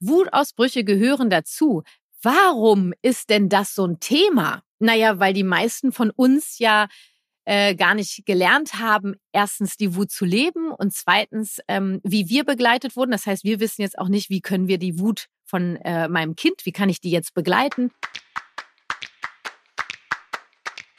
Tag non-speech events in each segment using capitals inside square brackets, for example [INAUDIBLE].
Wutausbrüche gehören dazu. Warum ist denn das so ein Thema? Naja, weil die meisten von uns ja äh, gar nicht gelernt haben, erstens die Wut zu leben und zweitens, ähm, wie wir begleitet wurden. Das heißt, wir wissen jetzt auch nicht, wie können wir die Wut von äh, meinem Kind, wie kann ich die jetzt begleiten.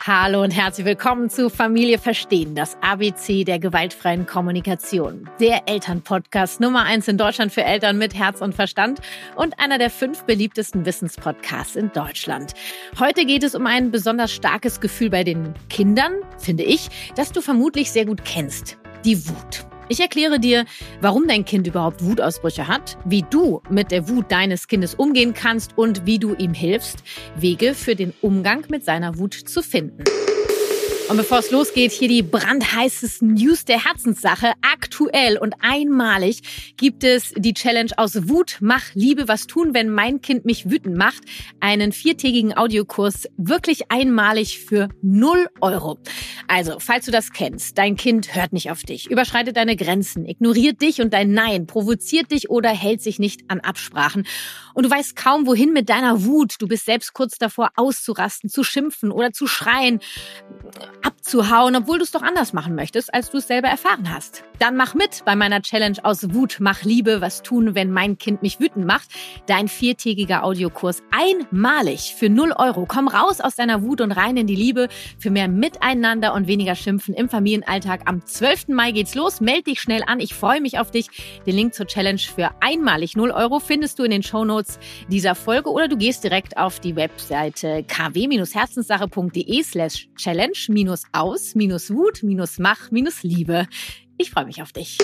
Hallo und herzlich willkommen zu Familie Verstehen, das ABC der gewaltfreien Kommunikation. Der Elternpodcast Nummer eins in Deutschland für Eltern mit Herz und Verstand und einer der fünf beliebtesten Wissenspodcasts in Deutschland. Heute geht es um ein besonders starkes Gefühl bei den Kindern, finde ich, das du vermutlich sehr gut kennst. Die Wut. Ich erkläre dir, warum dein Kind überhaupt Wutausbrüche hat, wie du mit der Wut deines Kindes umgehen kannst und wie du ihm hilfst, Wege für den Umgang mit seiner Wut zu finden. Und bevor es losgeht, hier die brandheißesten News der Herzenssache. Aktuell und einmalig gibt es die Challenge aus Wut, Mach Liebe, was tun, wenn mein Kind mich wütend macht. Einen viertägigen Audiokurs, wirklich einmalig für 0 Euro. Also, falls du das kennst, dein Kind hört nicht auf dich, überschreitet deine Grenzen, ignoriert dich und dein Nein, provoziert dich oder hält sich nicht an Absprachen. Und du weißt kaum, wohin mit deiner Wut. Du bist selbst kurz davor auszurasten, zu schimpfen oder zu schreien abzuhauen, obwohl du es doch anders machen möchtest, als du es selber erfahren hast. Dann mach mit bei meiner Challenge aus Wut, mach Liebe, was tun, wenn mein Kind mich wütend macht. Dein viertägiger Audiokurs einmalig für 0 Euro. Komm raus aus deiner Wut und rein in die Liebe für mehr Miteinander und weniger Schimpfen im Familienalltag. Am 12. Mai geht's los. Meld dich schnell an. Ich freue mich auf dich. Den Link zur Challenge für einmalig 0 Euro findest du in den Shownotes dieser Folge oder du gehst direkt auf die Webseite kw-herzenssache.de slash challenge minus aus, minus Wut, minus Mach, minus Liebe. Ich freue mich auf dich.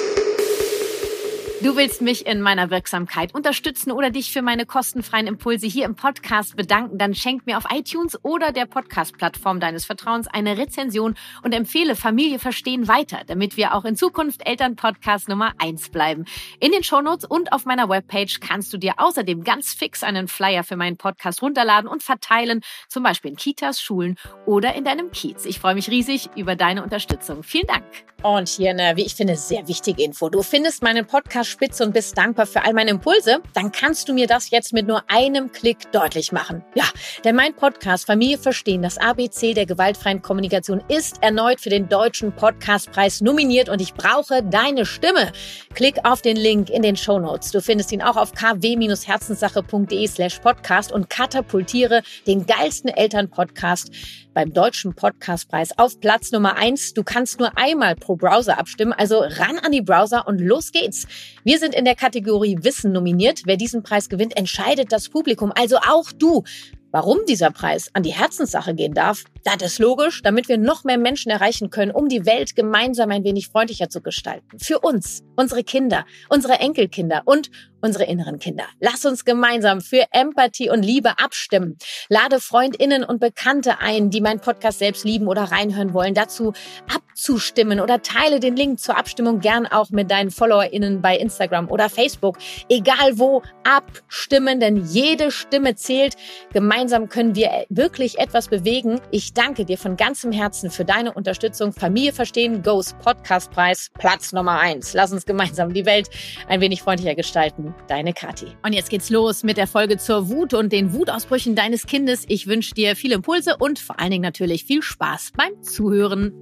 Du willst mich in meiner Wirksamkeit unterstützen oder dich für meine kostenfreien Impulse hier im Podcast bedanken, dann schenk mir auf iTunes oder der Podcast-Plattform deines Vertrauens eine Rezension und empfehle Familie verstehen weiter, damit wir auch in Zukunft Elternpodcast Nummer eins bleiben. In den Shownotes und auf meiner Webpage kannst du dir außerdem ganz fix einen Flyer für meinen Podcast runterladen und verteilen, zum Beispiel in Kitas, Schulen oder in deinem Kiez. Ich freue mich riesig über deine Unterstützung. Vielen Dank. Und hier eine, wie ich finde, sehr wichtige Info. Du findest meinen Podcast spitze und bist dankbar für all meine Impulse, dann kannst du mir das jetzt mit nur einem Klick deutlich machen. Ja, denn mein Podcast Familie verstehen, das ABC der gewaltfreien Kommunikation ist erneut für den deutschen Podcastpreis nominiert und ich brauche deine Stimme. Klick auf den Link in den Show Notes. Du findest ihn auch auf kw-herzenssache.de slash podcast und katapultiere den geilsten Elternpodcast beim Deutschen Podcastpreis auf Platz Nummer eins. Du kannst nur einmal pro Browser abstimmen, also ran an die Browser und los geht's. Wir sind in der Kategorie Wissen nominiert. Wer diesen Preis gewinnt, entscheidet das Publikum, also auch du. Warum dieser Preis an die Herzenssache gehen darf, das ist logisch, damit wir noch mehr Menschen erreichen können, um die Welt gemeinsam ein wenig freundlicher zu gestalten. Für uns, unsere Kinder, unsere Enkelkinder und unsere inneren Kinder. Lass uns gemeinsam für Empathie und Liebe abstimmen. Lade Freundinnen und Bekannte ein, die meinen Podcast selbst lieben oder reinhören wollen, dazu abzustimmen oder teile den Link zur Abstimmung gern auch mit deinen FollowerInnen bei Instagram oder Facebook. Egal wo, abstimmen, denn jede Stimme zählt. Gemeinsam können wir wirklich etwas bewegen. Ich danke dir von ganzem Herzen für deine Unterstützung. Familie verstehen, Goes Podcastpreis, Platz Nummer eins. Lass uns gemeinsam die Welt ein wenig freundlicher gestalten. Deine Kathi. Und jetzt geht's los mit der Folge zur Wut und den Wutausbrüchen deines Kindes. Ich wünsche dir viele Impulse und vor allen Dingen natürlich viel Spaß beim Zuhören.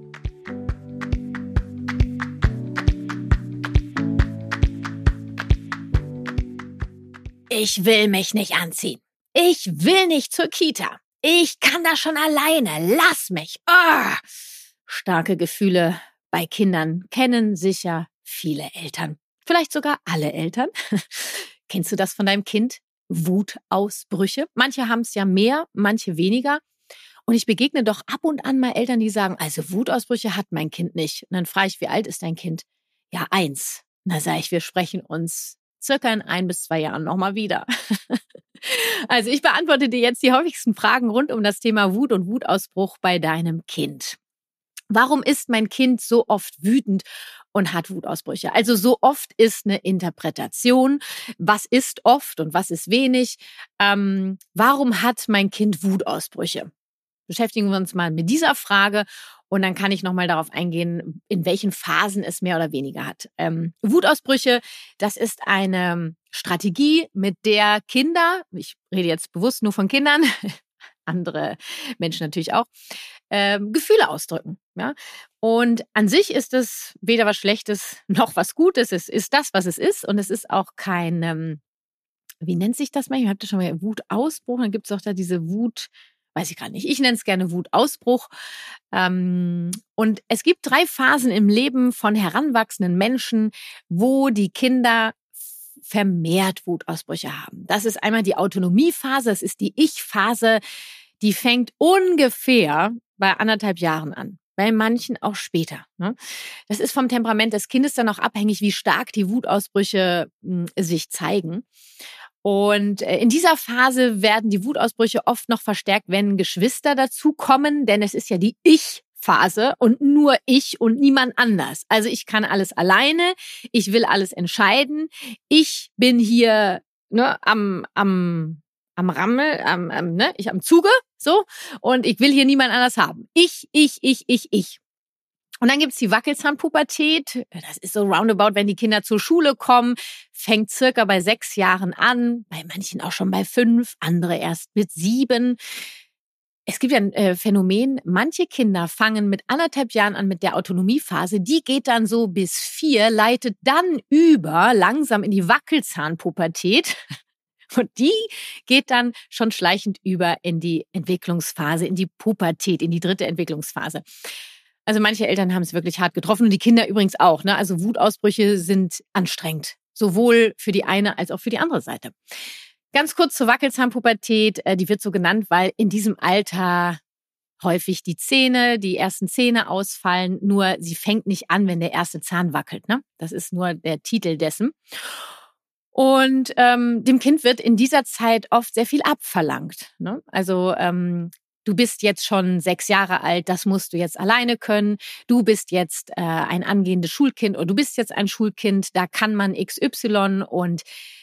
Ich will mich nicht anziehen. Ich will nicht zur Kita. Ich kann das schon alleine. Lass mich. Oh. Starke Gefühle bei Kindern kennen sicher viele Eltern. Vielleicht sogar alle Eltern. [LAUGHS] Kennst du das von deinem Kind? Wutausbrüche. Manche haben es ja mehr, manche weniger. Und ich begegne doch ab und an mal Eltern, die sagen, also Wutausbrüche hat mein Kind nicht. Und dann frage ich, wie alt ist dein Kind? Ja, eins. Na, sage ich, wir sprechen uns circa in ein bis zwei Jahren nochmal wieder. [LAUGHS] Also ich beantworte dir jetzt die häufigsten Fragen rund um das Thema Wut und Wutausbruch bei deinem Kind. Warum ist mein Kind so oft wütend und hat Wutausbrüche? Also so oft ist eine Interpretation. Was ist oft und was ist wenig? Ähm, warum hat mein Kind Wutausbrüche? Beschäftigen wir uns mal mit dieser Frage und dann kann ich nochmal darauf eingehen, in welchen Phasen es mehr oder weniger hat. Ähm, Wutausbrüche, das ist eine Strategie, mit der Kinder, ich rede jetzt bewusst nur von Kindern, [LAUGHS] andere Menschen natürlich auch, ähm, Gefühle ausdrücken. Ja? Und an sich ist es weder was Schlechtes noch was Gutes. Es ist das, was es ist. Und es ist auch kein, ähm, wie nennt sich das manchmal? Habt ihr schon mal Wutausbruch? Dann gibt es auch da diese Wut, weiß ich gar nicht. Ich nenne es gerne Wutausbruch. Ähm, und es gibt drei Phasen im Leben von heranwachsenden Menschen, wo die Kinder vermehrt Wutausbrüche haben. Das ist einmal die Autonomiephase, das ist die Ich-Phase, die fängt ungefähr bei anderthalb Jahren an. Bei manchen auch später. Ne? Das ist vom Temperament des Kindes dann auch abhängig, wie stark die Wutausbrüche hm, sich zeigen. Und äh, in dieser Phase werden die Wutausbrüche oft noch verstärkt, wenn Geschwister dazukommen, denn es ist ja die Ich-Phase und nur ich und niemand anders. Also ich kann alles alleine, ich will alles entscheiden, ich bin hier ne, am, am, am Rammel, am, am, ne, ich am Zuge, so, und ich will hier niemand anders haben. Ich, ich, ich, ich, ich. Und dann gibt's die Wackelzahnpubertät. Das ist so roundabout, wenn die Kinder zur Schule kommen, fängt circa bei sechs Jahren an, bei manchen auch schon bei fünf, andere erst mit sieben. Es gibt ja ein äh, Phänomen, manche Kinder fangen mit anderthalb Jahren an mit der Autonomiephase, die geht dann so bis vier, leitet dann über langsam in die Wackelzahnpubertät. Und die geht dann schon schleichend über in die Entwicklungsphase, in die Pubertät, in die dritte Entwicklungsphase. Also manche Eltern haben es wirklich hart getroffen und die Kinder übrigens auch. Ne? Also Wutausbrüche sind anstrengend, sowohl für die eine als auch für die andere Seite. Ganz kurz zur Wackelzahnpubertät. Äh, die wird so genannt, weil in diesem Alter häufig die Zähne, die ersten Zähne ausfallen. Nur sie fängt nicht an, wenn der erste Zahn wackelt. Ne? Das ist nur der Titel dessen. Und ähm, dem Kind wird in dieser Zeit oft sehr viel abverlangt. Ne? Also ähm, du bist jetzt schon sechs Jahre alt, das musst du jetzt alleine können. Du bist jetzt äh, ein angehendes Schulkind oder du bist jetzt ein Schulkind, da kann man XY und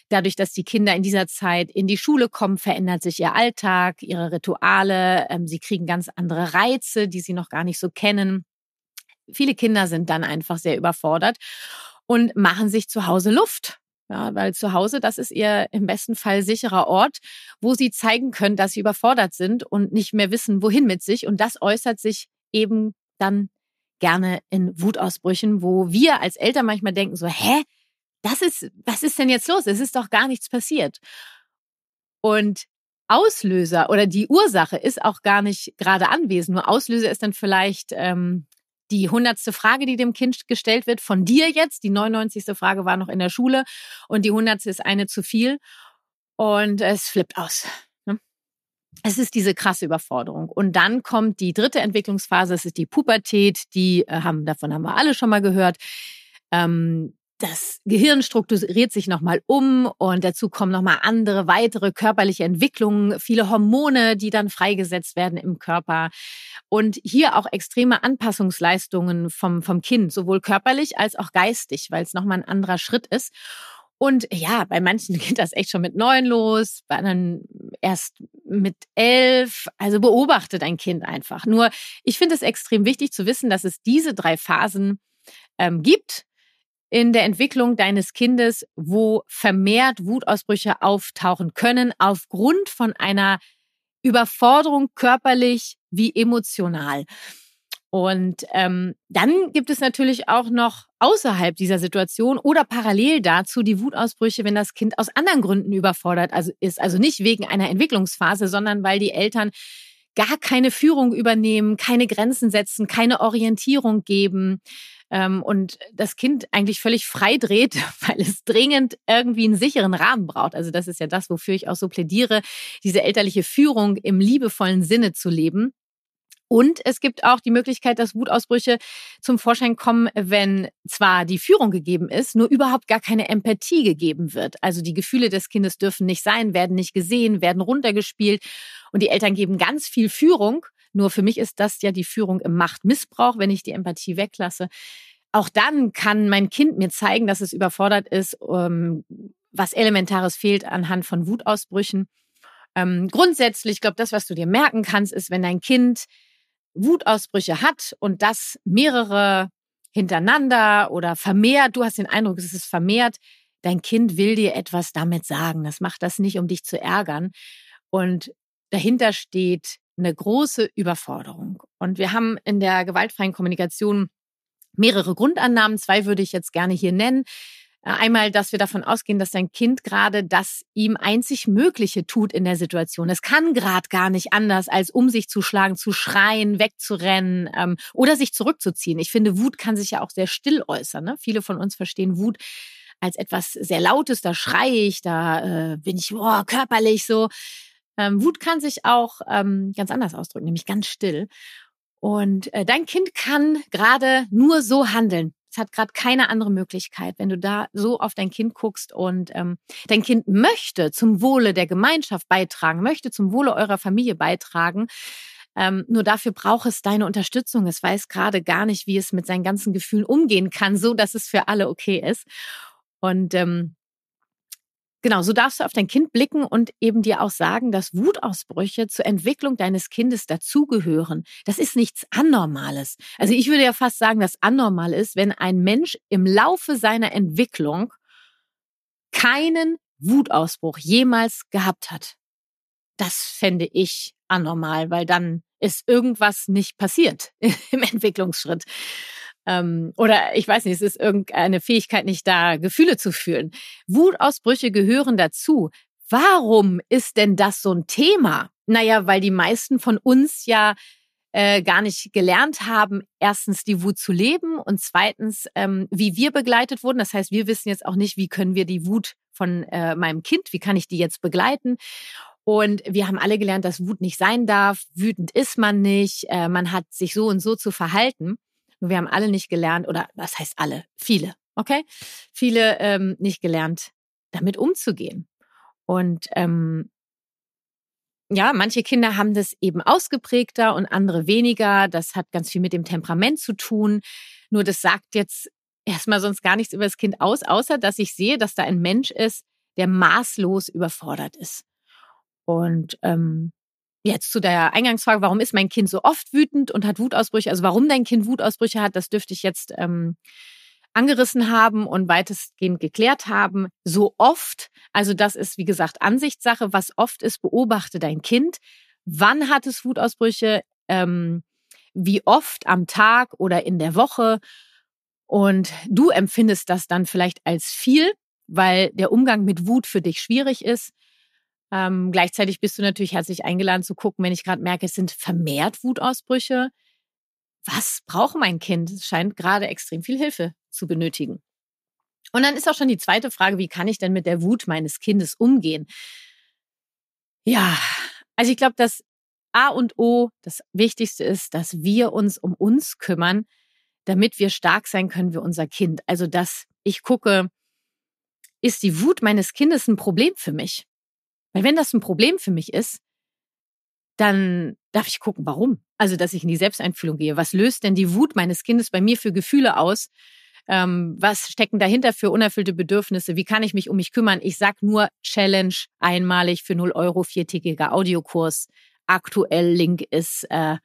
dadurch, dass die Kinder in dieser Zeit in die Schule kommen, verändert sich ihr Alltag, ihre Rituale, ähm, sie kriegen ganz andere Reize, die sie noch gar nicht so kennen. Viele Kinder sind dann einfach sehr überfordert und machen sich zu Hause Luft. Ja, weil zu Hause, das ist ihr im besten Fall sicherer Ort, wo sie zeigen können, dass sie überfordert sind und nicht mehr wissen, wohin mit sich. Und das äußert sich eben dann gerne in Wutausbrüchen, wo wir als Eltern manchmal denken so, hä? Das ist, was ist denn jetzt los? Es ist doch gar nichts passiert. Und Auslöser oder die Ursache ist auch gar nicht gerade anwesend. Nur Auslöser ist dann vielleicht ähm, die hundertste Frage, die dem Kind gestellt wird, von dir jetzt. Die 99. Frage war noch in der Schule und die hundertste ist eine zu viel. Und es flippt aus. Ne? Es ist diese krasse Überforderung. Und dann kommt die dritte Entwicklungsphase, es ist die Pubertät, die äh, haben, davon haben wir alle schon mal gehört. Ähm, das Gehirn strukturiert sich nochmal um und dazu kommen nochmal andere, weitere körperliche Entwicklungen, viele Hormone, die dann freigesetzt werden im Körper und hier auch extreme Anpassungsleistungen vom, vom Kind, sowohl körperlich als auch geistig, weil es nochmal ein anderer Schritt ist. Und ja, bei manchen [LAUGHS] geht das echt schon mit neun los, bei anderen erst mit elf. Also beobachtet ein Kind einfach. Nur ich finde es extrem wichtig zu wissen, dass es diese drei Phasen ähm, gibt in der Entwicklung deines Kindes, wo vermehrt Wutausbrüche auftauchen können aufgrund von einer Überforderung körperlich wie emotional. Und ähm, dann gibt es natürlich auch noch außerhalb dieser Situation oder parallel dazu die Wutausbrüche, wenn das Kind aus anderen Gründen überfordert also ist. Also nicht wegen einer Entwicklungsphase, sondern weil die Eltern gar keine Führung übernehmen, keine Grenzen setzen, keine Orientierung geben, ähm, und das Kind eigentlich völlig frei dreht, [LAUGHS] weil es dringend irgendwie einen sicheren Rahmen braucht. Also das ist ja das, wofür ich auch so plädiere, diese elterliche Führung im liebevollen Sinne zu leben. Und es gibt auch die Möglichkeit, dass Wutausbrüche zum Vorschein kommen, wenn zwar die Führung gegeben ist, nur überhaupt gar keine Empathie gegeben wird. Also die Gefühle des Kindes dürfen nicht sein, werden nicht gesehen, werden runtergespielt und die Eltern geben ganz viel Führung, nur für mich ist das ja die Führung im Machtmissbrauch, wenn ich die Empathie weglasse. Auch dann kann mein Kind mir zeigen, dass es überfordert ist, ähm, was Elementares fehlt anhand von Wutausbrüchen. Ähm, grundsätzlich, ich glaube, das, was du dir merken kannst, ist, wenn dein Kind Wutausbrüche hat und das mehrere hintereinander oder vermehrt, du hast den Eindruck, es ist vermehrt, dein Kind will dir etwas damit sagen. Das macht das nicht, um dich zu ärgern. Und dahinter steht eine große Überforderung. Und wir haben in der gewaltfreien Kommunikation mehrere Grundannahmen. Zwei würde ich jetzt gerne hier nennen. Äh, einmal, dass wir davon ausgehen, dass dein Kind gerade das ihm einzig Mögliche tut in der Situation. Es kann gerade gar nicht anders, als um sich zu schlagen, zu schreien, wegzurennen ähm, oder sich zurückzuziehen. Ich finde, Wut kann sich ja auch sehr still äußern. Ne? Viele von uns verstehen Wut als etwas sehr Lautes, da schreie ich, da äh, bin ich oh, körperlich so. Ähm, Wut kann sich auch ähm, ganz anders ausdrücken, nämlich ganz still. Und äh, dein Kind kann gerade nur so handeln. Es hat gerade keine andere Möglichkeit, wenn du da so auf dein Kind guckst und ähm, dein Kind möchte zum Wohle der Gemeinschaft beitragen, möchte zum Wohle eurer Familie beitragen. Ähm, nur dafür braucht es deine Unterstützung. Es weiß gerade gar nicht, wie es mit seinen ganzen Gefühlen umgehen kann, so dass es für alle okay ist. Und ähm, Genau, so darfst du auf dein Kind blicken und eben dir auch sagen, dass Wutausbrüche zur Entwicklung deines Kindes dazugehören. Das ist nichts Anormales. Also ich würde ja fast sagen, dass anormal ist, wenn ein Mensch im Laufe seiner Entwicklung keinen Wutausbruch jemals gehabt hat. Das fände ich anormal, weil dann ist irgendwas nicht passiert [LAUGHS] im Entwicklungsschritt. Ähm, oder ich weiß nicht, es ist irgendeine Fähigkeit nicht da, Gefühle zu fühlen. Wutausbrüche gehören dazu. Warum ist denn das so ein Thema? Naja, weil die meisten von uns ja äh, gar nicht gelernt haben, erstens die Wut zu leben und zweitens, ähm, wie wir begleitet wurden. Das heißt, wir wissen jetzt auch nicht, wie können wir die Wut von äh, meinem Kind, wie kann ich die jetzt begleiten? Und wir haben alle gelernt, dass Wut nicht sein darf. Wütend ist man nicht. Äh, man hat sich so und so zu verhalten. Wir haben alle nicht gelernt, oder was heißt alle? Viele, okay? Viele ähm, nicht gelernt, damit umzugehen. Und ähm, ja, manche Kinder haben das eben ausgeprägter und andere weniger. Das hat ganz viel mit dem Temperament zu tun. Nur das sagt jetzt erstmal sonst gar nichts über das Kind aus, außer dass ich sehe, dass da ein Mensch ist, der maßlos überfordert ist. Und ähm, Jetzt zu der Eingangsfrage, warum ist mein Kind so oft wütend und hat Wutausbrüche? Also warum dein Kind Wutausbrüche hat, das dürfte ich jetzt ähm, angerissen haben und weitestgehend geklärt haben. So oft, also das ist wie gesagt Ansichtssache, was oft ist, beobachte dein Kind. Wann hat es Wutausbrüche? Ähm, wie oft am Tag oder in der Woche? Und du empfindest das dann vielleicht als viel, weil der Umgang mit Wut für dich schwierig ist. Ähm, gleichzeitig bist du natürlich herzlich eingeladen zu gucken, wenn ich gerade merke, es sind vermehrt Wutausbrüche. Was braucht mein Kind? Es scheint gerade extrem viel Hilfe zu benötigen. Und dann ist auch schon die zweite Frage, wie kann ich denn mit der Wut meines Kindes umgehen? Ja, also ich glaube, das A und O, das Wichtigste ist, dass wir uns um uns kümmern, damit wir stark sein können wie unser Kind. Also, dass ich gucke, ist die Wut meines Kindes ein Problem für mich? Weil wenn das ein Problem für mich ist, dann darf ich gucken, warum. Also, dass ich in die Selbsteinfühlung gehe. Was löst denn die Wut meines Kindes bei mir für Gefühle aus? Ähm, was stecken dahinter für unerfüllte Bedürfnisse? Wie kann ich mich um mich kümmern? Ich sag nur Challenge einmalig für 0 Euro, viertägiger Audiokurs. Aktuell Link ist äh,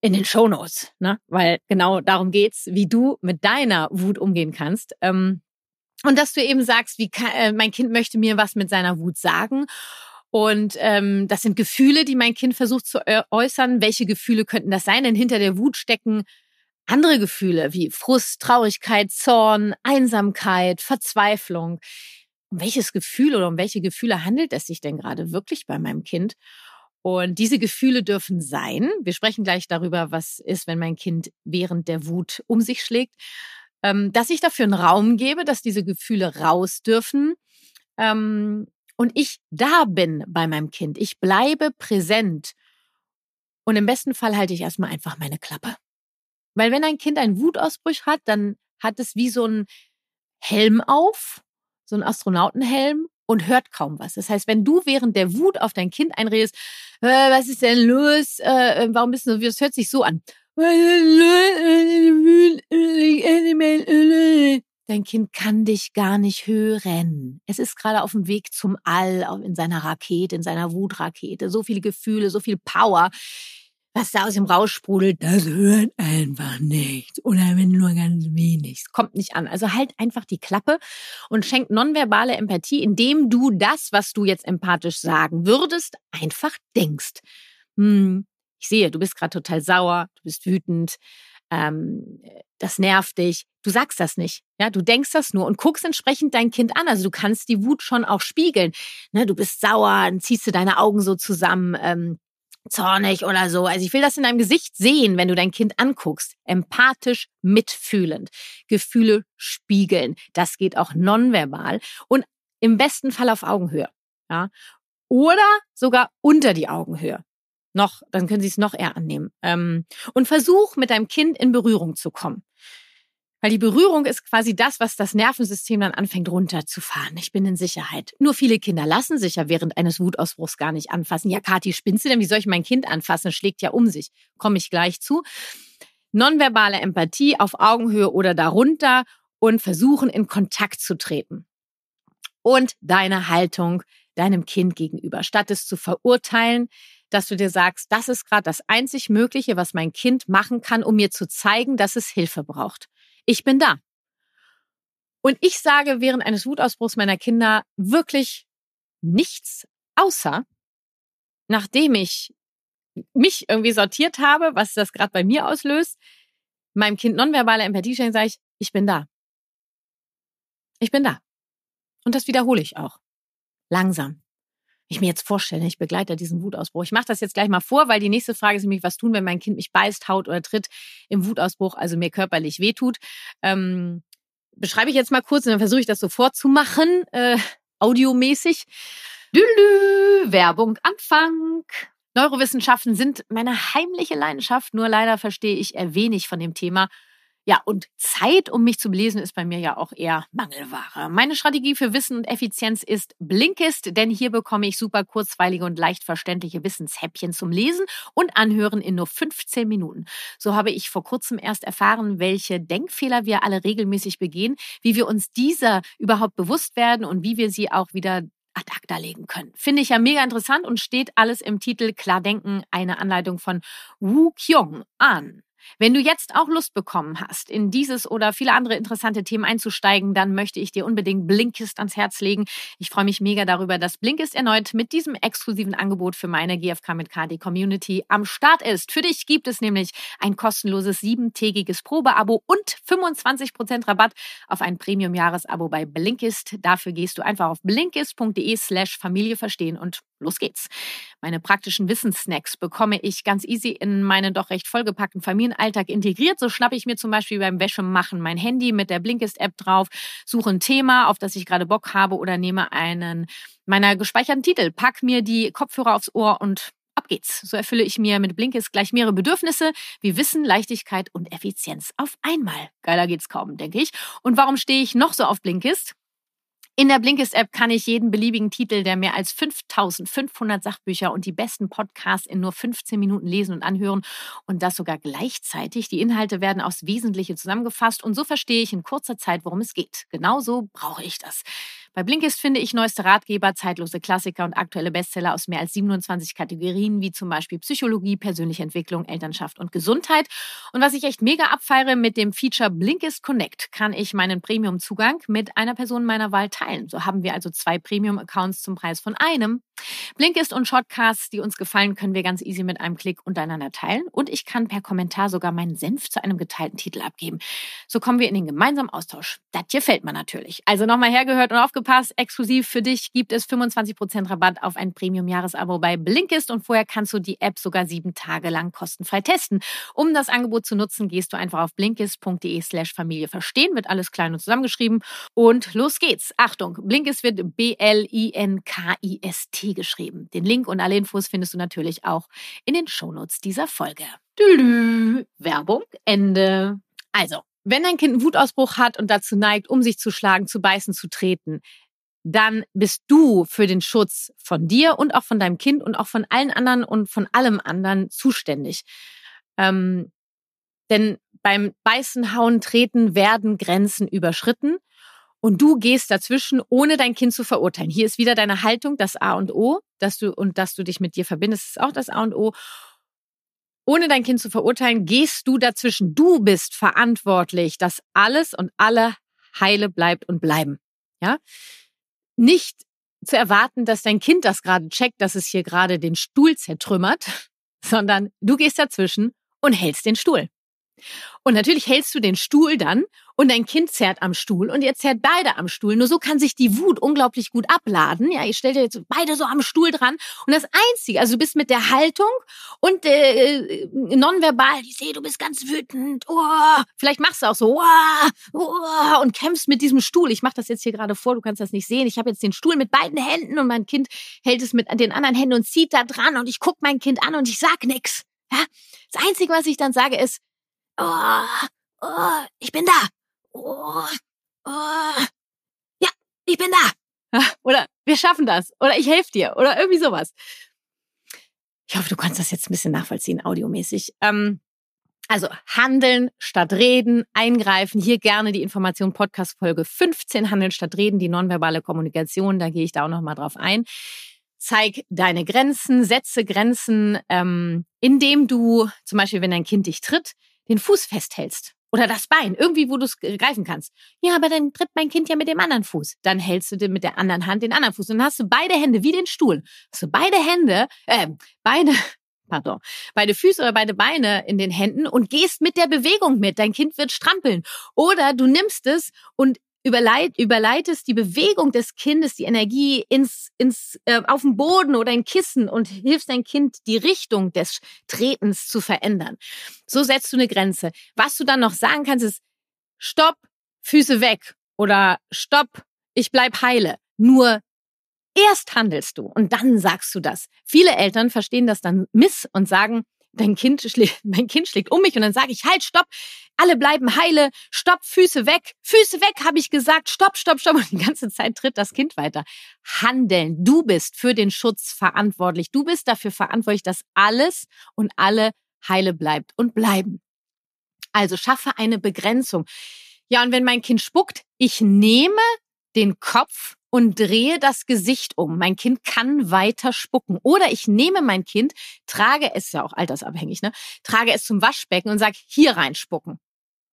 in den Show Notes, ne? Weil genau darum geht's, wie du mit deiner Wut umgehen kannst. Ähm, und dass du eben sagst, wie kann, äh, mein Kind möchte mir was mit seiner Wut sagen. Und ähm, das sind Gefühle, die mein Kind versucht zu äußern. Welche Gefühle könnten das sein? Denn hinter der Wut stecken andere Gefühle wie Frust, Traurigkeit, Zorn, Einsamkeit, Verzweiflung. Um welches Gefühl oder um welche Gefühle handelt es sich denn gerade wirklich bei meinem Kind? Und diese Gefühle dürfen sein. Wir sprechen gleich darüber, was ist, wenn mein Kind während der Wut um sich schlägt ähm, dass ich dafür einen Raum gebe, dass diese Gefühle raus dürfen. Ähm, und ich da bin bei meinem Kind. Ich bleibe präsent. Und im besten Fall halte ich erstmal einfach meine Klappe. Weil wenn ein Kind einen Wutausbruch hat, dann hat es wie so ein Helm auf, so ein Astronautenhelm und hört kaum was. Das heißt, wenn du während der Wut auf dein Kind einredest, äh, was ist denn los? Äh, äh warum bist du, das hört sich so an Dein Kind kann dich gar nicht hören. Es ist gerade auf dem Weg zum All, in seiner Rakete, in seiner Wutrakete. So viele Gefühle, so viel Power. Was da aus ihm raussprudelt, das hört einfach nichts. Oder wenn nur ganz wenig. Kommt nicht an. Also halt einfach die Klappe und schenk nonverbale Empathie, indem du das, was du jetzt empathisch sagen würdest, einfach denkst. Hm, ich sehe, du bist gerade total sauer, du bist wütend, ähm, das nervt dich. Du sagst das nicht. Ja, du denkst das nur und guckst entsprechend dein Kind an. Also du kannst die Wut schon auch spiegeln. Ne, du bist sauer, dann ziehst du deine Augen so zusammen, ähm, zornig oder so. Also ich will das in deinem Gesicht sehen, wenn du dein Kind anguckst. Empathisch, mitfühlend. Gefühle spiegeln. Das geht auch nonverbal und im besten Fall auf Augenhöhe. Ja, oder sogar unter die Augenhöhe noch, dann können sie es noch eher annehmen. Ähm, und versuch mit deinem Kind in Berührung zu kommen. Weil die Berührung ist quasi das, was das Nervensystem dann anfängt runterzufahren. Ich bin in Sicherheit. Nur viele Kinder lassen sich ja während eines Wutausbruchs gar nicht anfassen. Ja, Kathi, spinnst du denn? Wie soll ich mein Kind anfassen? Schlägt ja um sich. Komme ich gleich zu. Nonverbale Empathie auf Augenhöhe oder darunter und versuchen in Kontakt zu treten. Und deine Haltung deinem Kind gegenüber. Statt es zu verurteilen, dass du dir sagst, das ist gerade das einzig Mögliche, was mein Kind machen kann, um mir zu zeigen, dass es Hilfe braucht. Ich bin da. Und ich sage während eines Wutausbruchs meiner Kinder wirklich nichts, außer nachdem ich mich irgendwie sortiert habe, was das gerade bei mir auslöst, meinem Kind nonverbale Empathie schenken, sage ich, ich bin da. Ich bin da. Und das wiederhole ich auch. Langsam ich mir jetzt vorstelle, ich begleite diesen Wutausbruch. Ich mache das jetzt gleich mal vor, weil die nächste Frage ist nämlich, was tun, wenn mein Kind mich beißt, haut oder tritt im Wutausbruch, also mir körperlich wehtut. Ähm, beschreibe ich jetzt mal kurz und dann versuche ich das sofort zu machen, äh, audiomäßig. Dülü, Werbung, Anfang. Neurowissenschaften sind meine heimliche Leidenschaft, nur leider verstehe ich eher wenig von dem Thema ja, und Zeit, um mich zu belesen, ist bei mir ja auch eher Mangelware. Meine Strategie für Wissen und Effizienz ist Blinkist, denn hier bekomme ich super kurzweilige und leicht verständliche Wissenshäppchen zum Lesen und Anhören in nur 15 Minuten. So habe ich vor kurzem erst erfahren, welche Denkfehler wir alle regelmäßig begehen, wie wir uns dieser überhaupt bewusst werden und wie wir sie auch wieder ad acta legen können. Finde ich ja mega interessant und steht alles im Titel Klar Denken, eine Anleitung von Wu Kyung an. Wenn du jetzt auch Lust bekommen hast, in dieses oder viele andere interessante Themen einzusteigen, dann möchte ich dir unbedingt Blinkist ans Herz legen. Ich freue mich mega darüber, dass Blinkist erneut mit diesem exklusiven Angebot für meine GFK mit KD Community am Start ist. Für dich gibt es nämlich ein kostenloses siebentägiges Probeabo und 25% Rabatt auf ein Premium-Jahresabo bei Blinkist. Dafür gehst du einfach auf blinkist.de slash Familie verstehen und los geht's. Meine praktischen Wissenssnacks bekomme ich ganz easy in meinen doch recht vollgepackten Familienalltag integriert. So schnappe ich mir zum Beispiel beim Wäschemachen mein Handy mit der Blinkist-App drauf, suche ein Thema, auf das ich gerade Bock habe oder nehme einen meiner gespeicherten Titel, pack mir die Kopfhörer aufs Ohr und ab geht's. So erfülle ich mir mit Blinkist gleich mehrere Bedürfnisse wie Wissen, Leichtigkeit und Effizienz auf einmal. Geiler geht's kaum, denke ich. Und warum stehe ich noch so auf Blinkist? In der Blinkist-App kann ich jeden beliebigen Titel der mehr als 5500 Sachbücher und die besten Podcasts in nur 15 Minuten lesen und anhören und das sogar gleichzeitig. Die Inhalte werden aufs Wesentliche zusammengefasst und so verstehe ich in kurzer Zeit, worum es geht. Genauso brauche ich das. Bei Blinkist finde ich neueste Ratgeber, zeitlose Klassiker und aktuelle Bestseller aus mehr als 27 Kategorien, wie zum Beispiel Psychologie, persönliche Entwicklung, Elternschaft und Gesundheit. Und was ich echt mega abfeiere, mit dem Feature Blinkist Connect kann ich meinen Premium-Zugang mit einer Person meiner Wahl teilen. So haben wir also zwei Premium-Accounts zum Preis von einem. Blinkist und Shortcasts, die uns gefallen, können wir ganz easy mit einem Klick untereinander teilen. Und ich kann per Kommentar sogar meinen Senf zu einem geteilten Titel abgeben. So kommen wir in den gemeinsamen Austausch. Das gefällt mir natürlich. Also nochmal hergehört und aufgepasst Pass exklusiv für dich gibt es 25% Rabatt auf ein Premium-Jahresabo bei Blinkist und vorher kannst du die App sogar sieben Tage lang kostenfrei testen. Um das Angebot zu nutzen, gehst du einfach auf blinkist.de slash Familie verstehen, wird alles klein und zusammengeschrieben und los geht's. Achtung, Blinkist wird B-L-I-N-K-I-S-T geschrieben. Den Link und alle Infos findest du natürlich auch in den Shownotes dieser Folge. Dülü. Werbung Ende. Also, wenn dein Kind einen Wutausbruch hat und dazu neigt, um sich zu schlagen, zu beißen, zu treten, dann bist du für den Schutz von dir und auch von deinem Kind und auch von allen anderen und von allem anderen zuständig. Ähm, denn beim Beißen, Hauen, Treten werden Grenzen überschritten und du gehst dazwischen, ohne dein Kind zu verurteilen. Hier ist wieder deine Haltung, das A und O, dass du und dass du dich mit dir verbindest, ist auch das A und O. Ohne dein Kind zu verurteilen, gehst du dazwischen. Du bist verantwortlich, dass alles und alle heile bleibt und bleiben. Ja? Nicht zu erwarten, dass dein Kind das gerade checkt, dass es hier gerade den Stuhl zertrümmert, [LAUGHS] sondern du gehst dazwischen und hältst den Stuhl. Und natürlich hältst du den Stuhl dann und dein Kind zerrt am Stuhl und ihr zerrt beide am Stuhl. Nur so kann sich die Wut unglaublich gut abladen. Ja, ihr stellt jetzt beide so am Stuhl dran. Und das Einzige, also du bist mit der Haltung und äh, nonverbal, ich sehe, du bist ganz wütend. Oh, vielleicht machst du auch so oh, oh, und kämpfst mit diesem Stuhl. Ich mache das jetzt hier gerade vor, du kannst das nicht sehen. Ich habe jetzt den Stuhl mit beiden Händen und mein Kind hält es mit den anderen Händen und zieht da dran und ich guck mein Kind an und ich sag nix. Ja? Das Einzige, was ich dann sage, ist, oh, oh, ich bin da. Oh, oh. Ja, ich bin da. [LAUGHS] Oder wir schaffen das. Oder ich helfe dir. Oder irgendwie sowas. Ich hoffe, du kannst das jetzt ein bisschen nachvollziehen, audiomäßig. Ähm, also handeln statt reden, eingreifen. Hier gerne die Information Podcast Folge 15, handeln statt reden, die nonverbale Kommunikation. Da gehe ich da auch nochmal drauf ein. Zeig deine Grenzen, setze Grenzen, ähm, indem du zum Beispiel, wenn dein Kind dich tritt, den Fuß festhältst. Oder das Bein, irgendwie, wo du es greifen kannst. Ja, aber dann tritt mein Kind ja mit dem anderen Fuß. Dann hältst du mit der anderen Hand den anderen Fuß. Und dann hast du beide Hände wie den Stuhl. Hast du beide Hände, äh, beide, [LAUGHS] pardon, beide Füße oder beide Beine in den Händen und gehst mit der Bewegung mit. Dein Kind wird strampeln. Oder du nimmst es und überleit, überleitest die Bewegung des Kindes, die Energie ins, ins, äh, auf den Boden oder ein Kissen und hilfst dein Kind, die Richtung des Tretens zu verändern. So setzt du eine Grenze. Was du dann noch sagen kannst, ist Stopp, Füße weg oder Stopp, ich bleib heile. Nur erst handelst du und dann sagst du das. Viele Eltern verstehen das dann miss und sagen, dein Kind schlägt, [LAUGHS] mein Kind schlägt um mich und dann sage ich, halt, stopp, alle bleiben heile, stopp, Füße weg, Füße weg, habe ich gesagt, stopp, stopp, stopp. [LAUGHS] Und die ganze Zeit tritt das Kind weiter. Handeln. Du bist für den Schutz verantwortlich. Du bist dafür verantwortlich, dass alles und alle heile bleibt und bleiben. Also schaffe eine Begrenzung. Ja, und wenn mein Kind spuckt, ich nehme den Kopf und drehe das Gesicht um. Mein Kind kann weiter spucken. Oder ich nehme mein Kind, trage es ja auch altersabhängig, ne? Trage es zum Waschbecken und sage, hier rein spucken.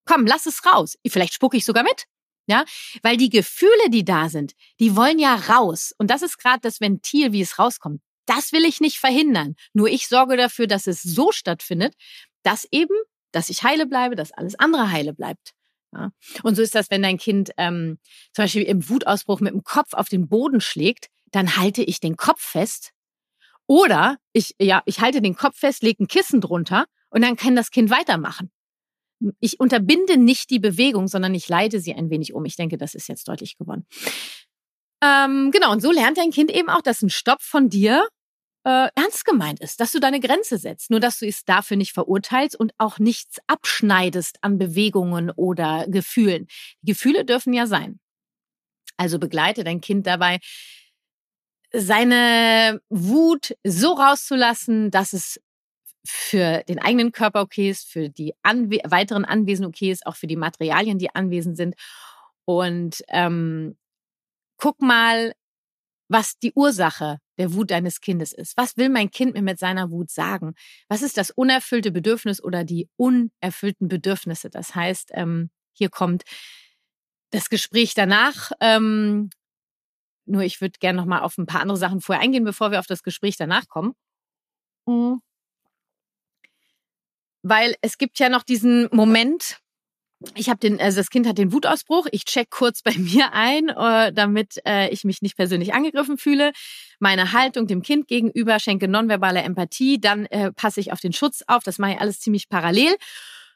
Komm, lass es raus. Vielleicht spucke ich sogar mit. Ja, weil die Gefühle, die da sind, die wollen ja raus. Und das ist gerade das Ventil, wie es rauskommt. Das will ich nicht verhindern. Nur ich sorge dafür, dass es so stattfindet, dass eben, dass ich heile bleibe, dass alles andere heile bleibt. Ja. Und so ist das, wenn dein Kind ähm, zum Beispiel im Wutausbruch mit dem Kopf auf den Boden schlägt, dann halte ich den Kopf fest. Oder ich, ja, ich halte den Kopf fest, lege ein Kissen drunter und dann kann das Kind weitermachen. Ich unterbinde nicht die Bewegung, sondern ich leite sie ein wenig um. Ich denke, das ist jetzt deutlich geworden. Ähm, genau, und so lernt dein Kind eben auch, dass ein Stopp von dir äh, ernst gemeint ist, dass du deine Grenze setzt, nur dass du es dafür nicht verurteilst und auch nichts abschneidest an Bewegungen oder Gefühlen. Die Gefühle dürfen ja sein. Also begleite dein Kind dabei, seine Wut so rauszulassen, dass es für den eigenen Körper okay ist, für die anwe weiteren Anwesen okay ist, auch für die Materialien, die anwesend sind. Und ähm, guck mal, was die Ursache der Wut deines Kindes ist. Was will mein Kind mir mit seiner Wut sagen? Was ist das unerfüllte Bedürfnis oder die unerfüllten Bedürfnisse? Das heißt, ähm, hier kommt das Gespräch danach. Ähm, nur ich würde gerne noch mal auf ein paar andere Sachen vorher eingehen, bevor wir auf das Gespräch danach kommen. Mhm. Weil es gibt ja noch diesen Moment, ich habe den, also das Kind hat den Wutausbruch. Ich check kurz bei [LAUGHS] mir ein, äh, damit äh, ich mich nicht persönlich angegriffen fühle. Meine Haltung dem Kind gegenüber schenke nonverbale Empathie. Dann äh, passe ich auf den Schutz auf. Das mache ich alles ziemlich parallel.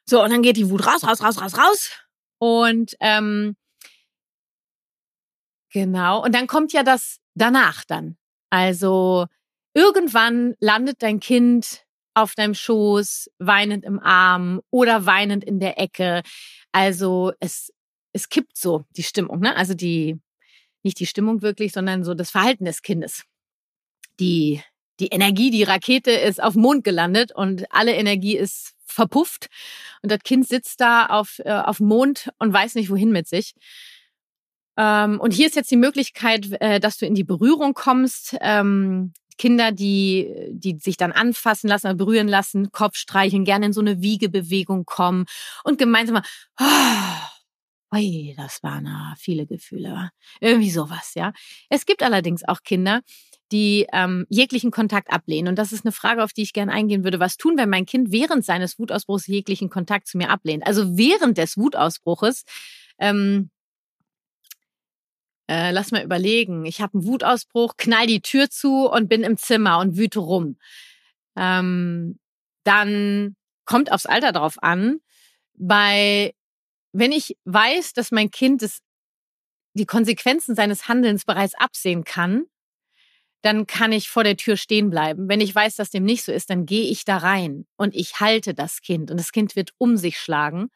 So und dann geht die Wut raus, raus, raus, raus, raus. Und ähm, genau. Und dann kommt ja das danach dann. Also irgendwann landet dein Kind auf deinem Schoß, weinend im Arm oder weinend in der Ecke. Also es, es kippt so die Stimmung, ne? Also die, nicht die Stimmung wirklich, sondern so das Verhalten des Kindes. Die, die Energie, die Rakete ist auf Mond gelandet und alle Energie ist verpufft und das Kind sitzt da auf, äh, auf Mond und weiß nicht, wohin mit sich. Ähm, und hier ist jetzt die Möglichkeit, äh, dass du in die Berührung kommst. Ähm, Kinder, die, die sich dann anfassen lassen berühren lassen, Kopf streicheln, gerne in so eine Wiegebewegung kommen und gemeinsam mal, oh, oi, das waren ah, viele Gefühle. Irgendwie sowas, ja. Es gibt allerdings auch Kinder, die ähm, jeglichen Kontakt ablehnen. Und das ist eine Frage, auf die ich gerne eingehen würde. Was tun, wenn mein Kind während seines Wutausbruchs jeglichen Kontakt zu mir ablehnt? Also während des Wutausbruches ähm, äh, lass mal überlegen, ich habe einen Wutausbruch, knall die Tür zu und bin im Zimmer und wüte rum. Ähm, dann kommt aufs Alter drauf an. Bei, wenn ich weiß, dass mein Kind das, die Konsequenzen seines Handelns bereits absehen kann, dann kann ich vor der Tür stehen bleiben. Wenn ich weiß, dass dem nicht so ist, dann gehe ich da rein und ich halte das Kind und das Kind wird um sich schlagen.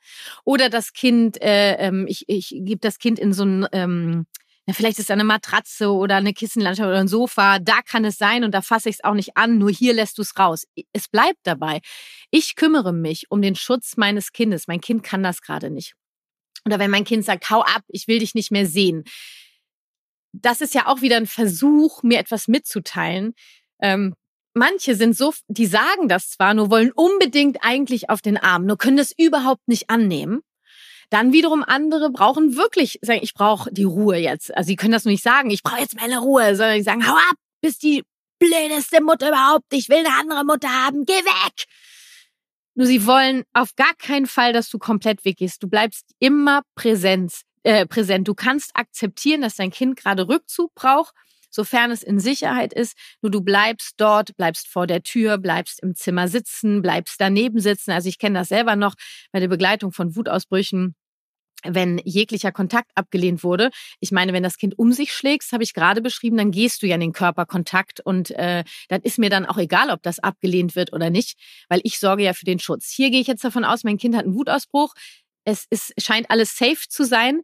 Oder das Kind, äh, ähm, ich, ich gebe das Kind in so ein ähm, ja, vielleicht ist da eine Matratze oder eine Kissenlandschaft oder ein Sofa, da kann es sein und da fasse ich es auch nicht an, nur hier lässt du es raus. Es bleibt dabei. Ich kümmere mich um den Schutz meines Kindes. Mein Kind kann das gerade nicht. Oder wenn mein Kind sagt, hau ab, ich will dich nicht mehr sehen. Das ist ja auch wieder ein Versuch, mir etwas mitzuteilen. Ähm, manche sind so, die sagen das zwar, nur wollen unbedingt eigentlich auf den Arm, nur können das überhaupt nicht annehmen. Dann wiederum andere brauchen wirklich, sagen, ich brauche die Ruhe jetzt. Also sie können das nur nicht sagen, ich brauche jetzt meine Ruhe, sondern die sagen, hau ab, bist die blödeste Mutter überhaupt, ich will eine andere Mutter haben, geh weg. Nur sie wollen auf gar keinen Fall, dass du komplett weggehst. Du bleibst immer Präsenz, äh, präsent. Du kannst akzeptieren, dass dein Kind gerade Rückzug braucht, sofern es in Sicherheit ist. Nur du bleibst dort, bleibst vor der Tür, bleibst im Zimmer sitzen, bleibst daneben sitzen. Also ich kenne das selber noch bei der Begleitung von Wutausbrüchen wenn jeglicher Kontakt abgelehnt wurde. Ich meine, wenn das Kind um sich schlägt, habe ich gerade beschrieben, dann gehst du ja in den Körperkontakt und äh, dann ist mir dann auch egal, ob das abgelehnt wird oder nicht, weil ich sorge ja für den Schutz. Hier gehe ich jetzt davon aus, mein Kind hat einen Wutausbruch. Es ist, scheint alles safe zu sein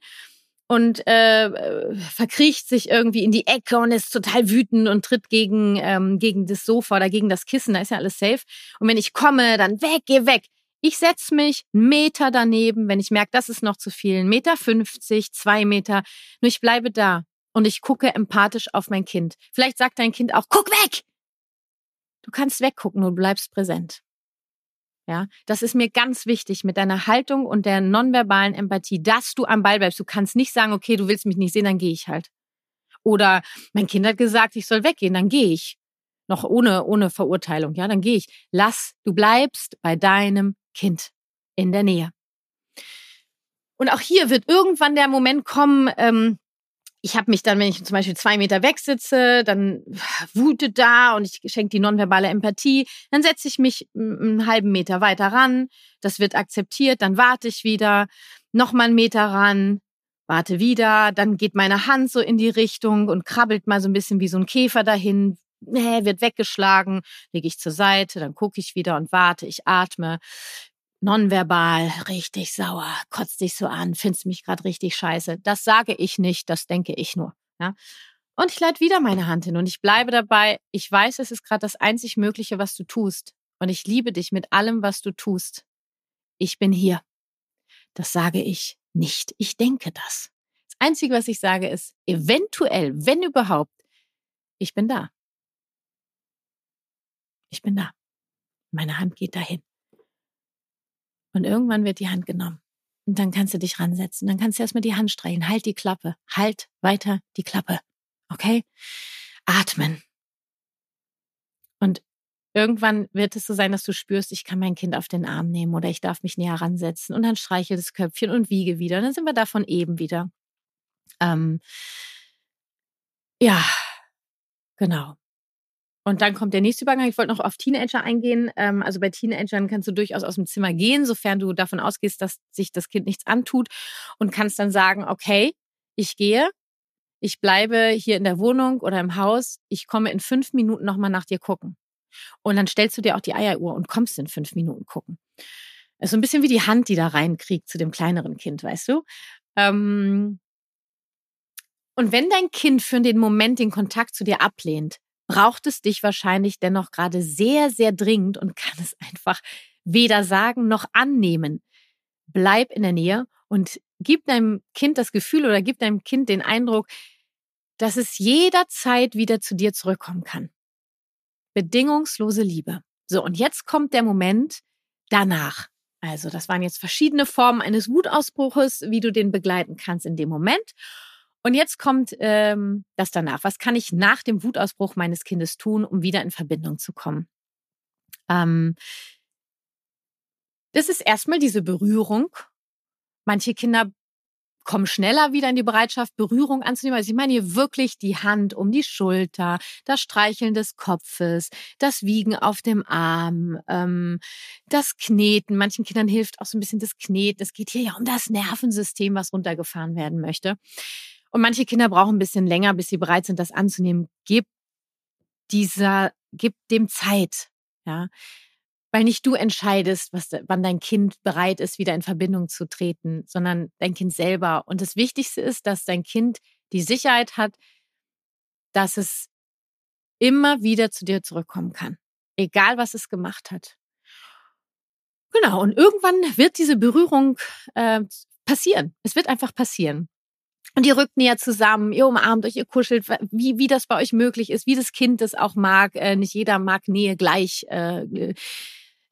und äh, verkriecht sich irgendwie in die Ecke und ist total wütend und tritt gegen, ähm, gegen das Sofa oder gegen das Kissen, da ist ja alles safe. Und wenn ich komme, dann weg, geh weg. Ich setze mich einen Meter daneben, wenn ich merke, das ist noch zu viel, einen Meter 50, zwei Meter. Nur ich bleibe da und ich gucke empathisch auf mein Kind. Vielleicht sagt dein Kind auch, guck weg! Du kannst weggucken und bleibst präsent. Ja, das ist mir ganz wichtig mit deiner Haltung und der nonverbalen Empathie, dass du am Ball bleibst. Du kannst nicht sagen, okay, du willst mich nicht sehen, dann gehe ich halt. Oder mein Kind hat gesagt, ich soll weggehen, dann gehe ich. Noch ohne, ohne Verurteilung, ja, dann gehe ich. Lass, du bleibst bei deinem Kind in der Nähe. Und auch hier wird irgendwann der Moment kommen, ähm, ich habe mich dann, wenn ich zum Beispiel zwei Meter weg sitze, dann wutet da und ich schenke die nonverbale Empathie, dann setze ich mich einen halben Meter weiter ran, das wird akzeptiert, dann warte ich wieder, nochmal einen Meter ran, warte wieder, dann geht meine Hand so in die Richtung und krabbelt mal so ein bisschen wie so ein Käfer dahin, nee, wird weggeschlagen, lege ich zur Seite, dann gucke ich wieder und warte, ich atme. Nonverbal, richtig sauer, kotzt dich so an, findest mich gerade richtig scheiße. Das sage ich nicht, das denke ich nur. Ja? Und ich leite wieder meine Hand hin und ich bleibe dabei. Ich weiß, es ist gerade das einzig Mögliche, was du tust. Und ich liebe dich mit allem, was du tust. Ich bin hier. Das sage ich nicht. Ich denke das. Das Einzige, was ich sage, ist, eventuell, wenn überhaupt, ich bin da. Ich bin da. Meine Hand geht dahin. Und irgendwann wird die Hand genommen. Und dann kannst du dich ransetzen. Dann kannst du erstmal die Hand streichen. Halt die Klappe. Halt weiter die Klappe. Okay? Atmen. Und irgendwann wird es so sein, dass du spürst, ich kann mein Kind auf den Arm nehmen oder ich darf mich näher ransetzen. Und dann streiche das Köpfchen und wiege wieder. Und dann sind wir davon eben wieder. Ähm, ja, genau. Und dann kommt der nächste Übergang. Ich wollte noch auf Teenager eingehen. Ähm, also bei Teenagern kannst du durchaus aus dem Zimmer gehen, sofern du davon ausgehst, dass sich das Kind nichts antut und kannst dann sagen, okay, ich gehe, ich bleibe hier in der Wohnung oder im Haus, ich komme in fünf Minuten nochmal nach dir gucken. Und dann stellst du dir auch die Eieruhr und kommst in fünf Minuten gucken. Ist so ein bisschen wie die Hand, die da reinkriegt zu dem kleineren Kind, weißt du? Ähm und wenn dein Kind für den Moment den Kontakt zu dir ablehnt, braucht es dich wahrscheinlich dennoch gerade sehr, sehr dringend und kann es einfach weder sagen noch annehmen. Bleib in der Nähe und gib deinem Kind das Gefühl oder gib deinem Kind den Eindruck, dass es jederzeit wieder zu dir zurückkommen kann. Bedingungslose Liebe. So, und jetzt kommt der Moment danach. Also, das waren jetzt verschiedene Formen eines Wutausbruches, wie du den begleiten kannst in dem Moment. Und jetzt kommt ähm, das danach. Was kann ich nach dem Wutausbruch meines Kindes tun, um wieder in Verbindung zu kommen? Ähm, das ist erstmal diese Berührung. Manche Kinder kommen schneller wieder in die Bereitschaft, Berührung anzunehmen. Also ich meine hier wirklich die Hand um die Schulter, das Streicheln des Kopfes, das Wiegen auf dem Arm, ähm, das Kneten. Manchen Kindern hilft auch so ein bisschen das Kneten. Es geht hier ja um das Nervensystem, was runtergefahren werden möchte. Und manche Kinder brauchen ein bisschen länger, bis sie bereit sind, das anzunehmen. Gib dieser, gib dem Zeit. Ja, weil nicht du entscheidest, was, wann dein Kind bereit ist, wieder in Verbindung zu treten, sondern dein Kind selber. Und das Wichtigste ist, dass dein Kind die Sicherheit hat, dass es immer wieder zu dir zurückkommen kann, egal was es gemacht hat. Genau, und irgendwann wird diese Berührung äh, passieren. Es wird einfach passieren. Und ihr rückt näher zusammen, ihr umarmt euch, ihr kuschelt, wie, wie das bei euch möglich ist, wie das Kind es auch mag. Äh, nicht jeder mag Nähe gleich. Äh,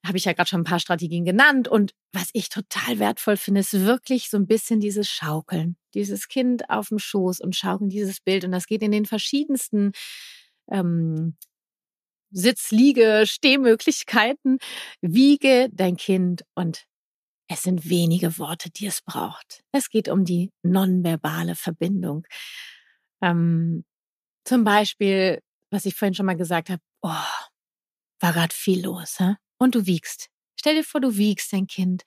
habe ich ja gerade schon ein paar Strategien genannt. Und was ich total wertvoll finde, ist wirklich so ein bisschen dieses Schaukeln. Dieses Kind auf dem Schoß und schaukeln dieses Bild. Und das geht in den verschiedensten ähm, Sitz, Liege, Stehmöglichkeiten. Wiege dein Kind und es sind wenige Worte, die es braucht. Es geht um die nonverbale Verbindung. Ähm, zum Beispiel, was ich vorhin schon mal gesagt habe, oh, war gerade viel los, hä? und du wiegst. Stell dir vor, du wiegst dein Kind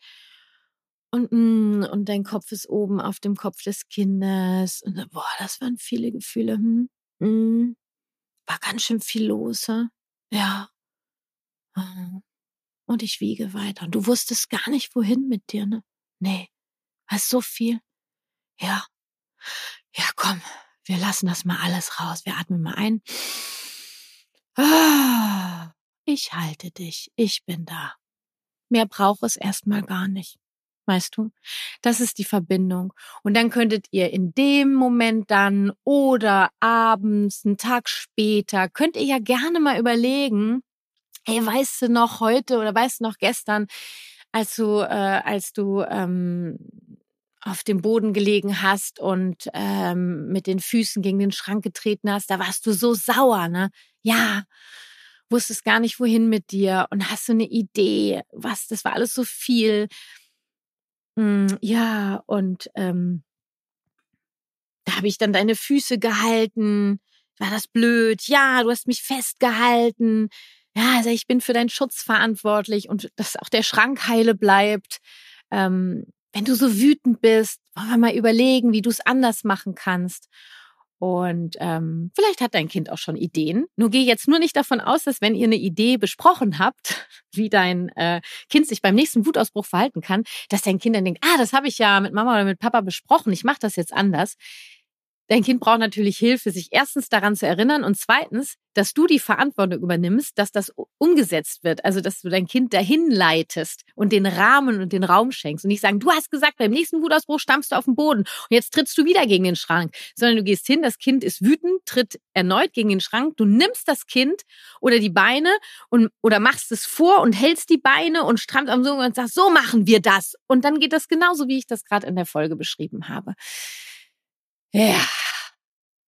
und, mm, und dein Kopf ist oben auf dem Kopf des Kindes. Und boah, das waren viele Gefühle. Hm? Mm, war ganz schön viel los. He? Ja. Ah. Und ich wiege weiter. Und du wusstest gar nicht, wohin mit dir, ne? Nee. Hast so viel. Ja. Ja, komm. Wir lassen das mal alles raus. Wir atmen mal ein. Ich halte dich, ich bin da. Mehr braucht es erstmal gar nicht. Weißt du? Das ist die Verbindung. Und dann könntet ihr in dem Moment dann oder abends, einen Tag später, könnt ihr ja gerne mal überlegen, hey, weißt du noch heute oder weißt du noch gestern, als du, äh, als du ähm, auf dem Boden gelegen hast und ähm, mit den Füßen gegen den Schrank getreten hast, da warst du so sauer, ne? Ja wusstest gar nicht, wohin mit dir und hast so eine Idee, was, das war alles so viel. Mm, ja, und ähm, da habe ich dann deine Füße gehalten. War das blöd? Ja, du hast mich festgehalten. Ja, also ich bin für deinen Schutz verantwortlich und dass auch der Schrank heile bleibt. Ähm, wenn du so wütend bist, wollen wir mal überlegen, wie du es anders machen kannst. Und ähm, vielleicht hat dein Kind auch schon Ideen. Nur geh jetzt nur nicht davon aus, dass wenn ihr eine Idee besprochen habt, [LAUGHS] wie dein äh, Kind sich beim nächsten Wutausbruch verhalten kann, dass dein Kind dann denkt, ah, das habe ich ja mit Mama oder mit Papa besprochen, ich mache das jetzt anders. Dein Kind braucht natürlich Hilfe, sich erstens daran zu erinnern und zweitens, dass du die Verantwortung übernimmst, dass das umgesetzt wird. Also, dass du dein Kind dahin leitest und den Rahmen und den Raum schenkst und nicht sagen, du hast gesagt, beim nächsten Wutausbruch stammst du auf den Boden und jetzt trittst du wieder gegen den Schrank, sondern du gehst hin, das Kind ist wütend, tritt erneut gegen den Schrank, du nimmst das Kind oder die Beine und, oder machst es vor und hältst die Beine und strammt am Sohn und sagst, so machen wir das. Und dann geht das genauso, wie ich das gerade in der Folge beschrieben habe. Ja.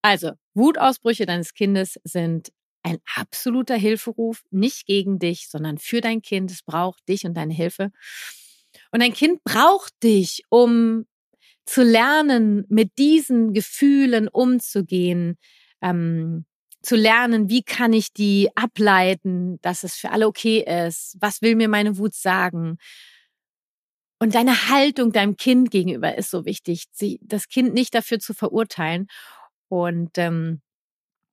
Also, Wutausbrüche deines Kindes sind ein absoluter Hilferuf, nicht gegen dich, sondern für dein Kind. Es braucht dich und deine Hilfe. Und dein Kind braucht dich, um zu lernen, mit diesen Gefühlen umzugehen, ähm, zu lernen, wie kann ich die ableiten, dass es für alle okay ist, was will mir meine Wut sagen, und deine Haltung deinem Kind gegenüber ist so wichtig, sie, das Kind nicht dafür zu verurteilen. Und ähm,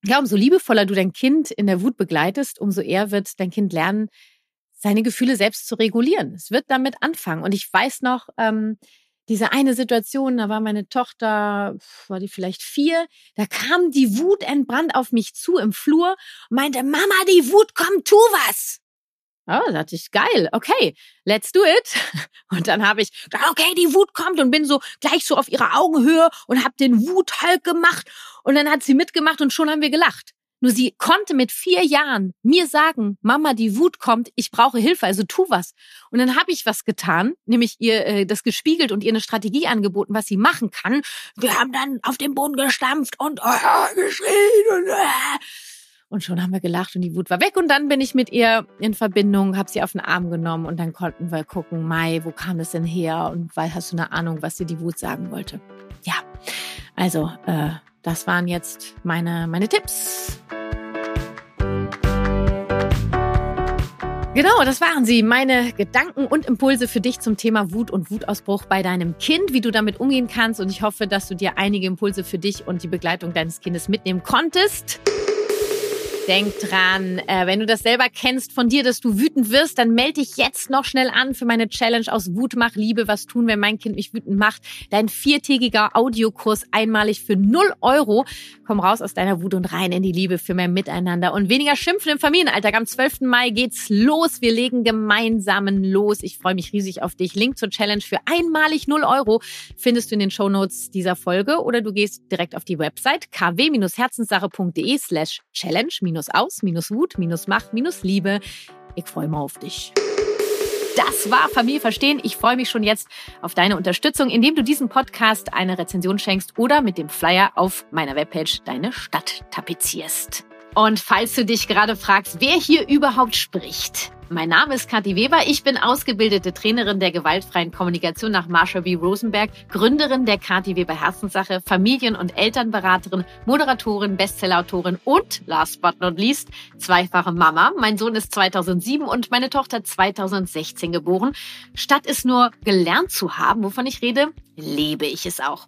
ja, umso liebevoller du dein Kind in der Wut begleitest, umso eher wird dein Kind lernen, seine Gefühle selbst zu regulieren. Es wird damit anfangen. Und ich weiß noch, ähm, diese eine Situation, da war meine Tochter, war die vielleicht vier, da kam die Wut entbrannt auf mich zu im Flur und meinte, Mama, die Wut kommt, tu was. Oh, dachte ich, geil, okay, let's do it. [LAUGHS] Und dann habe ich okay, die Wut kommt und bin so gleich so auf ihrer Augenhöhe und habe den Wuthulk gemacht. Und dann hat sie mitgemacht und schon haben wir gelacht. Nur sie konnte mit vier Jahren mir sagen, Mama, die Wut kommt, ich brauche Hilfe, also tu was. Und dann habe ich was getan, nämlich ihr äh, das gespiegelt und ihr eine Strategie angeboten, was sie machen kann. Wir haben dann auf den Boden gestampft und äh, geschrien und äh. Und schon haben wir gelacht und die Wut war weg. Und dann bin ich mit ihr in Verbindung, habe sie auf den Arm genommen und dann konnten wir gucken, Mai, wo kam das denn her? Und weil hast du eine Ahnung, was dir die Wut sagen wollte? Ja, also äh, das waren jetzt meine, meine Tipps. Genau, das waren sie. Meine Gedanken und Impulse für dich zum Thema Wut und Wutausbruch bei deinem Kind, wie du damit umgehen kannst. Und ich hoffe, dass du dir einige Impulse für dich und die Begleitung deines Kindes mitnehmen konntest. Denk dran, äh, wenn du das selber kennst von dir, dass du wütend wirst, dann melde dich jetzt noch schnell an für meine Challenge aus Wut mach Liebe. Was tun, wenn mein Kind mich wütend macht? Dein viertägiger Audiokurs einmalig für 0 Euro. Komm raus aus deiner Wut und rein in die Liebe für mehr Miteinander und weniger Schimpfen im Familienalltag. Am 12. Mai geht's los. Wir legen gemeinsamen los. Ich freue mich riesig auf dich. Link zur Challenge für einmalig 0 Euro findest du in den Shownotes dieser Folge oder du gehst direkt auf die Website kw-herzenssache.de slash challenge minus aus, minus Wut, minus Macht, minus Liebe. Ich freue mich auf dich. Das war Familie verstehen. Ich freue mich schon jetzt auf deine Unterstützung, indem du diesem Podcast eine Rezension schenkst oder mit dem Flyer auf meiner Webpage deine Stadt tapezierst. Und falls du dich gerade fragst, wer hier überhaupt spricht, mein Name ist Kathi Weber. Ich bin ausgebildete Trainerin der gewaltfreien Kommunikation nach Marsha B. Rosenberg, Gründerin der Kathi Weber Herzenssache, Familien- und Elternberaterin, Moderatorin, Bestsellerautorin und, last but not least, zweifache Mama. Mein Sohn ist 2007 und meine Tochter 2016 geboren. Statt es nur gelernt zu haben, wovon ich rede, lebe ich es auch.